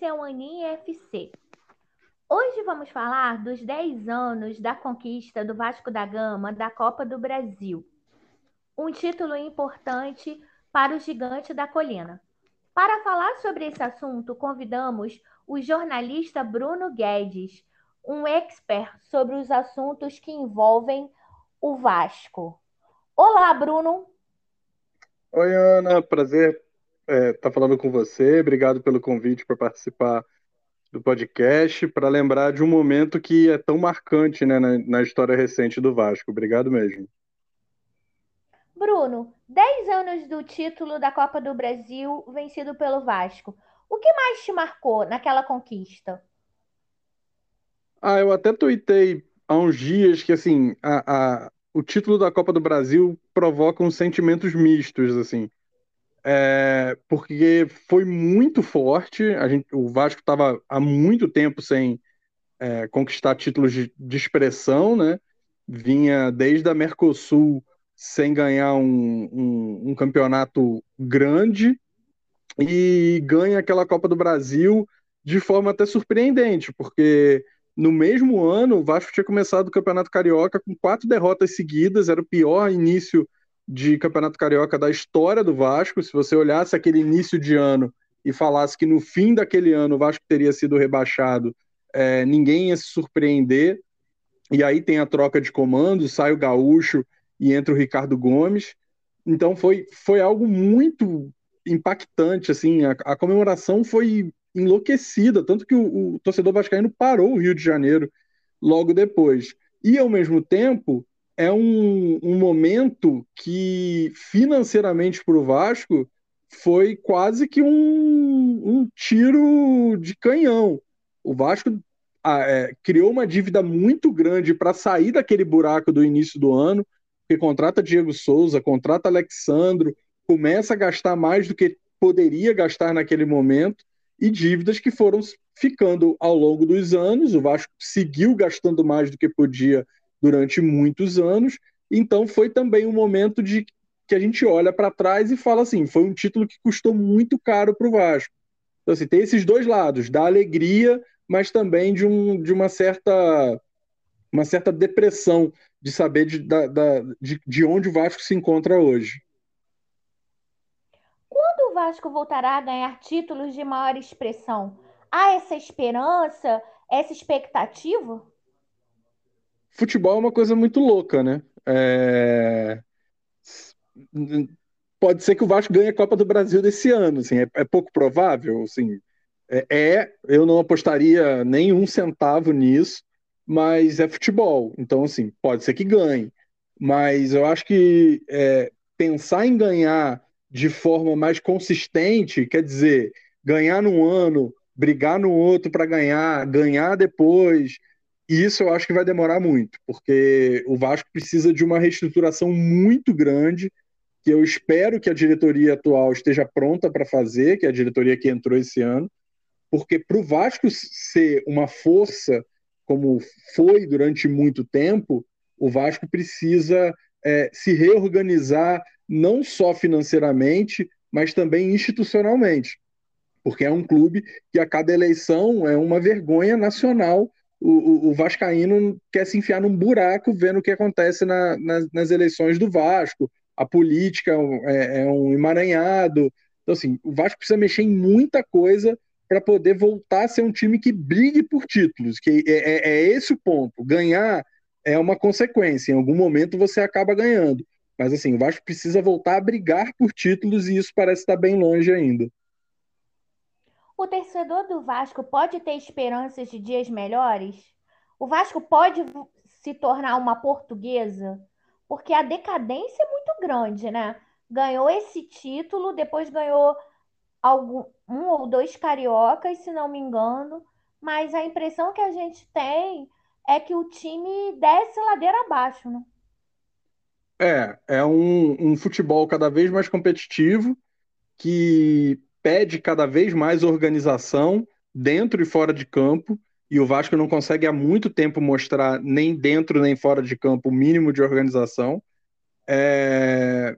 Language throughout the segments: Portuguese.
esse é o Aninha FC. Hoje vamos falar dos 10 anos da conquista do Vasco da Gama da Copa do Brasil. Um título importante para o gigante da colina. Para falar sobre esse assunto, convidamos o jornalista Bruno Guedes, um expert sobre os assuntos que envolvem o Vasco. Olá, Bruno. Oi, Ana. Prazer é, tá falando com você. Obrigado pelo convite para participar do podcast, para lembrar de um momento que é tão marcante né, na, na história recente do Vasco. Obrigado mesmo. Bruno, 10 anos do título da Copa do Brasil vencido pelo Vasco. O que mais te marcou naquela conquista? Ah, eu até tuitei há uns dias que assim, a, a, o título da Copa do Brasil provoca uns sentimentos mistos, assim. É, porque foi muito forte. A gente, o Vasco estava há muito tempo sem é, conquistar títulos de, de, expressão, né? Vinha desde a Mercosul sem ganhar um, um, um campeonato grande e ganha aquela Copa do Brasil de forma até surpreendente, porque no mesmo ano o Vasco tinha começado o Campeonato Carioca com quatro derrotas seguidas, era o pior início de Campeonato Carioca da história do Vasco. Se você olhasse aquele início de ano e falasse que no fim daquele ano o Vasco teria sido rebaixado, é, ninguém ia se surpreender. E aí tem a troca de comando, sai o Gaúcho e entra o Ricardo Gomes. Então foi, foi algo muito impactante, assim, a, a comemoração foi enlouquecida, tanto que o, o torcedor vascaíno parou o Rio de Janeiro logo depois. E, ao mesmo tempo, é um, um momento que, financeiramente, para o Vasco, foi quase que um, um, tiro de canhão. O Vasco ah, é, criou uma dívida muito grande para sair daquele buraco do início do ano, que contrata Diego Souza, contrata Alexandro, começa a gastar mais do que poderia gastar naquele momento, e dívidas que foram ficando ao longo dos anos. O Vasco seguiu gastando mais do que podia durante muitos anos. Então foi também um momento de que a gente olha para trás e fala assim, foi um título que custou muito caro para o Vasco. Então assim, tem esses dois lados, da alegria, mas também de, um, de uma certa uma certa depressão de saber de, da, da, de, de onde o Vasco se encontra hoje. Quando o Vasco voltará a ganhar títulos de maior expressão? Há essa esperança, essa expectativa? Futebol é uma coisa muito louca, né? É... Pode ser que o Vasco ganhe a Copa do Brasil desse ano, assim, é, é pouco provável, assim. É, é, eu não apostaria nem um centavo nisso, mas é futebol, então assim pode ser que ganhe. Mas eu acho que é, pensar em ganhar de forma mais consistente, quer dizer, ganhar num ano, brigar no outro para ganhar, ganhar depois, e isso eu acho que vai demorar muito, porque o Vasco precisa de uma reestruturação muito grande, que eu espero que a diretoria atual esteja pronta para fazer, que é a diretoria que entrou esse ano, porque para o Vasco ser uma força como foi durante muito tempo, o Vasco precisa é, se reorganizar não só financeiramente, mas também institucionalmente, porque é um clube que a cada eleição é uma vergonha nacional o, o, Vascaíno quer se enfiar num buraco vendo o que acontece na, nas, nas, eleições do Vasco. A política é, é, um emaranhado. Então, assim, o Vasco precisa mexer em muita coisa para poder voltar a ser um time que brigue por títulos, que é, é, é esse o ponto. Ganhar é uma consequência, em algum momento você acaba ganhando. Mas assim, o Vasco precisa voltar a brigar por títulos e isso parece estar bem longe ainda. O torcedor do Vasco pode ter esperanças de dias melhores? O Vasco pode se tornar uma portuguesa? Porque a decadência é muito grande, né? Ganhou esse título, depois ganhou algum, um ou dois cariocas, se não me engano, mas a impressão que a gente tem é que o time desce ladeira abaixo, né? É, é um, um futebol cada vez mais competitivo que pede cada vez mais organização dentro e fora de campo, e o Vasco não consegue há muito tempo mostrar, nem dentro nem fora de campo, o mínimo de organização. É,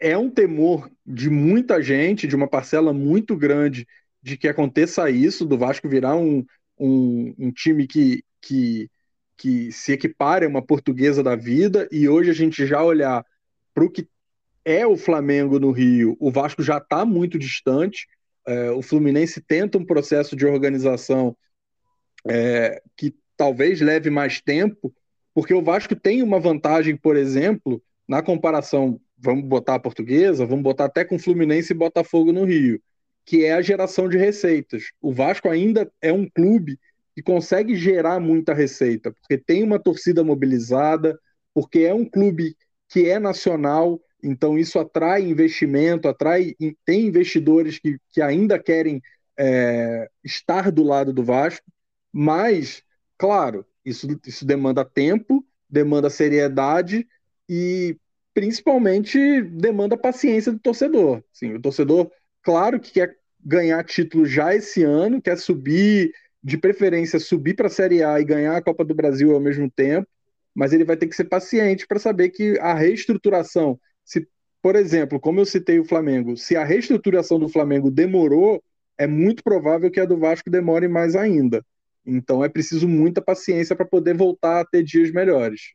é um temor de muita gente, de uma parcela muito grande de que aconteça isso, do Vasco virar um, um, um time que, que, que se equipare a uma portuguesa da vida, e hoje a gente já olhar para o que é o Flamengo no Rio, o Vasco já está muito distante. É, o Fluminense tenta um processo de organização é, que talvez leve mais tempo, porque o Vasco tem uma vantagem, por exemplo, na comparação, vamos botar a portuguesa, vamos botar até com Fluminense e Botafogo no Rio, que é a geração de receitas. O Vasco ainda é um clube que consegue gerar muita receita, porque tem uma torcida mobilizada, porque é um clube que é nacional, então isso atrai investimento, atrai tem investidores que, que ainda querem é, estar do lado do Vasco, mas, claro, isso, isso demanda tempo, demanda seriedade e principalmente demanda paciência do torcedor. Sim, o torcedor, claro que quer ganhar título já esse ano, quer subir, de preferência subir para a Série A e ganhar a Copa do Brasil ao mesmo tempo, mas ele vai ter que ser paciente para saber que a reestruturação, se, por exemplo, como eu citei o Flamengo, se a reestruturação do Flamengo demorou, é muito provável que a do Vasco demore mais ainda. Então é preciso muita paciência para poder voltar a ter dias melhores.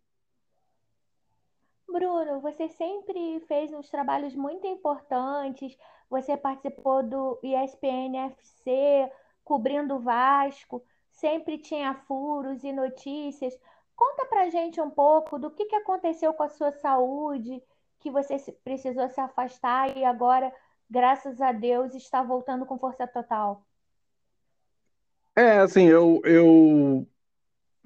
Bruno, você sempre fez uns trabalhos muito importantes. Você participou do ESPN FC, cobrindo o Vasco, sempre tinha furos e notícias. Conta pra gente um pouco do que, que aconteceu com a sua saúde, que você precisou se afastar e agora, graças a Deus, está voltando com força total. É, assim, eu, eu,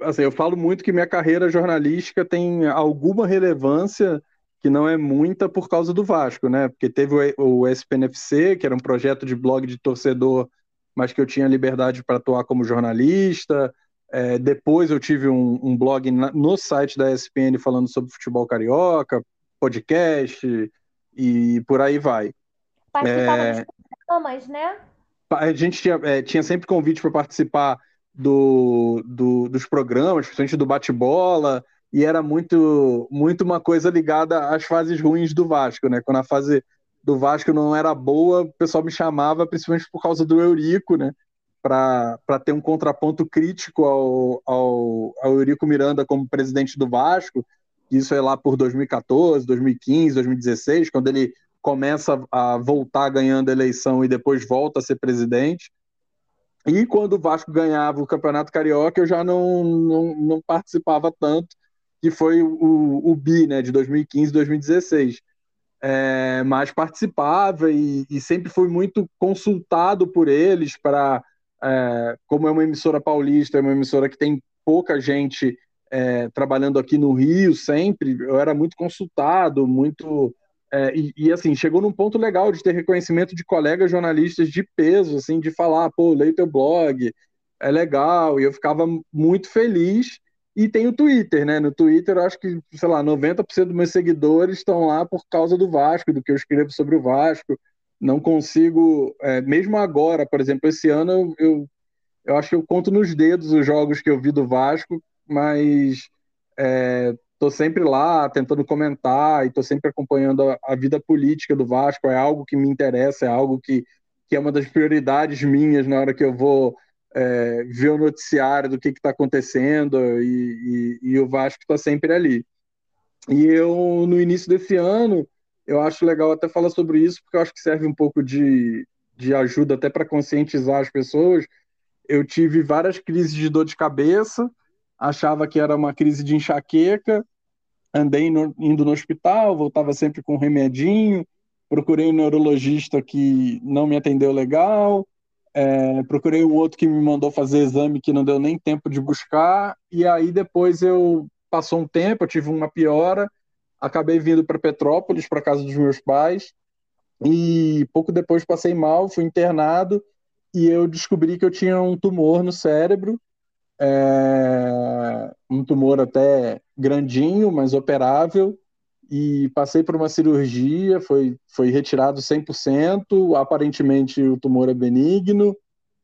assim, eu falo muito que minha carreira jornalística tem alguma relevância, que não é muita, por causa do Vasco, né? Porque teve o, o SPNFC, que era um projeto de blog de torcedor, mas que eu tinha liberdade para atuar como jornalista. É, depois eu tive um, um blog na, no site da ESPN falando sobre futebol carioca, podcast e por aí vai. Participava é... dos programas, né? a gente tinha, é, tinha sempre convite para participar do, do, dos programas, principalmente do bate-bola, e era muito, muito uma coisa ligada às fases ruins do Vasco, né? Quando a fase do Vasco não era boa, o pessoal me chamava, principalmente por causa do Eurico, né? Para ter um contraponto crítico ao, ao, ao Eurico Miranda como presidente do Vasco. Isso é lá por 2014, 2015, 2016, quando ele começa a voltar ganhando a eleição e depois volta a ser presidente. E quando o Vasco ganhava o Campeonato Carioca, eu já não, não, não participava tanto, que foi o, o BI, né, de 2015 2016. É, mas participava e, e, sempre fui muito consultado por eles para, é, como é uma emissora paulista, é uma emissora que tem pouca gente é, trabalhando aqui no Rio sempre, eu era muito consultado, muito é, e, e, assim, chegou num ponto legal de ter reconhecimento de colegas jornalistas de peso, assim, de falar, pô, leio teu blog, é legal, e eu ficava muito feliz. E tem o Twitter, né? No Twitter, eu acho que, sei lá, 90% dos meus seguidores estão lá por causa do Vasco, do que eu escrevo sobre o Vasco. Não consigo, é, mesmo agora, por exemplo, esse ano, eu, eu acho que eu conto nos dedos os jogos que eu vi do Vasco, mas é, estou sempre lá tentando comentar e estou sempre acompanhando a, a, vida política do Vasco. É algo que me interessa, é algo que, que é uma das prioridades minhas na hora que eu vou é, ver o noticiário do que está acontecendo e, e, e, o Vasco está sempre ali. E eu, no início desse ano, eu acho legal até falar sobre isso, porque eu acho que serve um pouco de, de ajuda até para conscientizar as pessoas. Eu tive várias crises de dor de cabeça, achava que era uma crise de enxaqueca, andei no, indo no hospital, voltava sempre com um remedinho, procurei um neurologista que não me atendeu legal, é, procurei um outro que me mandou fazer exame que não deu nem tempo de buscar, e aí depois eu passou um tempo, eu tive uma piora, acabei vindo para Petrópolis, para casa dos meus pais, e pouco depois passei mal, fui internado, e eu descobri que eu tinha um tumor no cérebro, é, um tumor até grandinho, mas operável, e passei por uma cirurgia, foi, foi retirado 100%, aparentemente o tumor é benigno,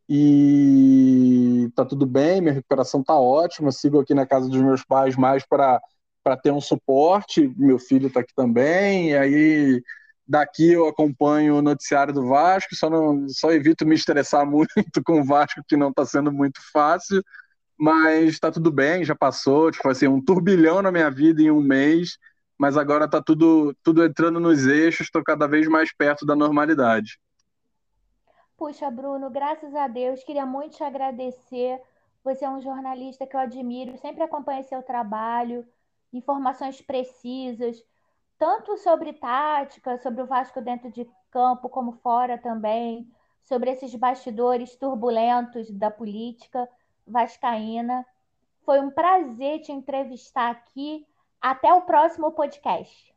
e tá tudo bem, minha recuperação tá ótima, sigo aqui na casa dos meus pais mais para para ter um suporte, meu filho está aqui também, aí Daqui eu acompanho o noticiário do Vasco, só, não, só evito me estressar muito com o Vasco, que não está sendo muito fácil, mas está tudo bem, já passou, tipo assim, um turbilhão na minha vida em um mês, mas agora está tudo, tudo entrando nos eixos, estou cada vez mais perto da normalidade. Puxa, Bruno, graças a Deus, queria muito te agradecer. Você é um jornalista que eu admiro, sempre acompanho seu trabalho, informações precisas, tanto sobre tática, sobre o Vasco dentro de campo, como fora também, sobre esses bastidores turbulentos da política vascaína. Foi um prazer te entrevistar aqui. Até o próximo podcast.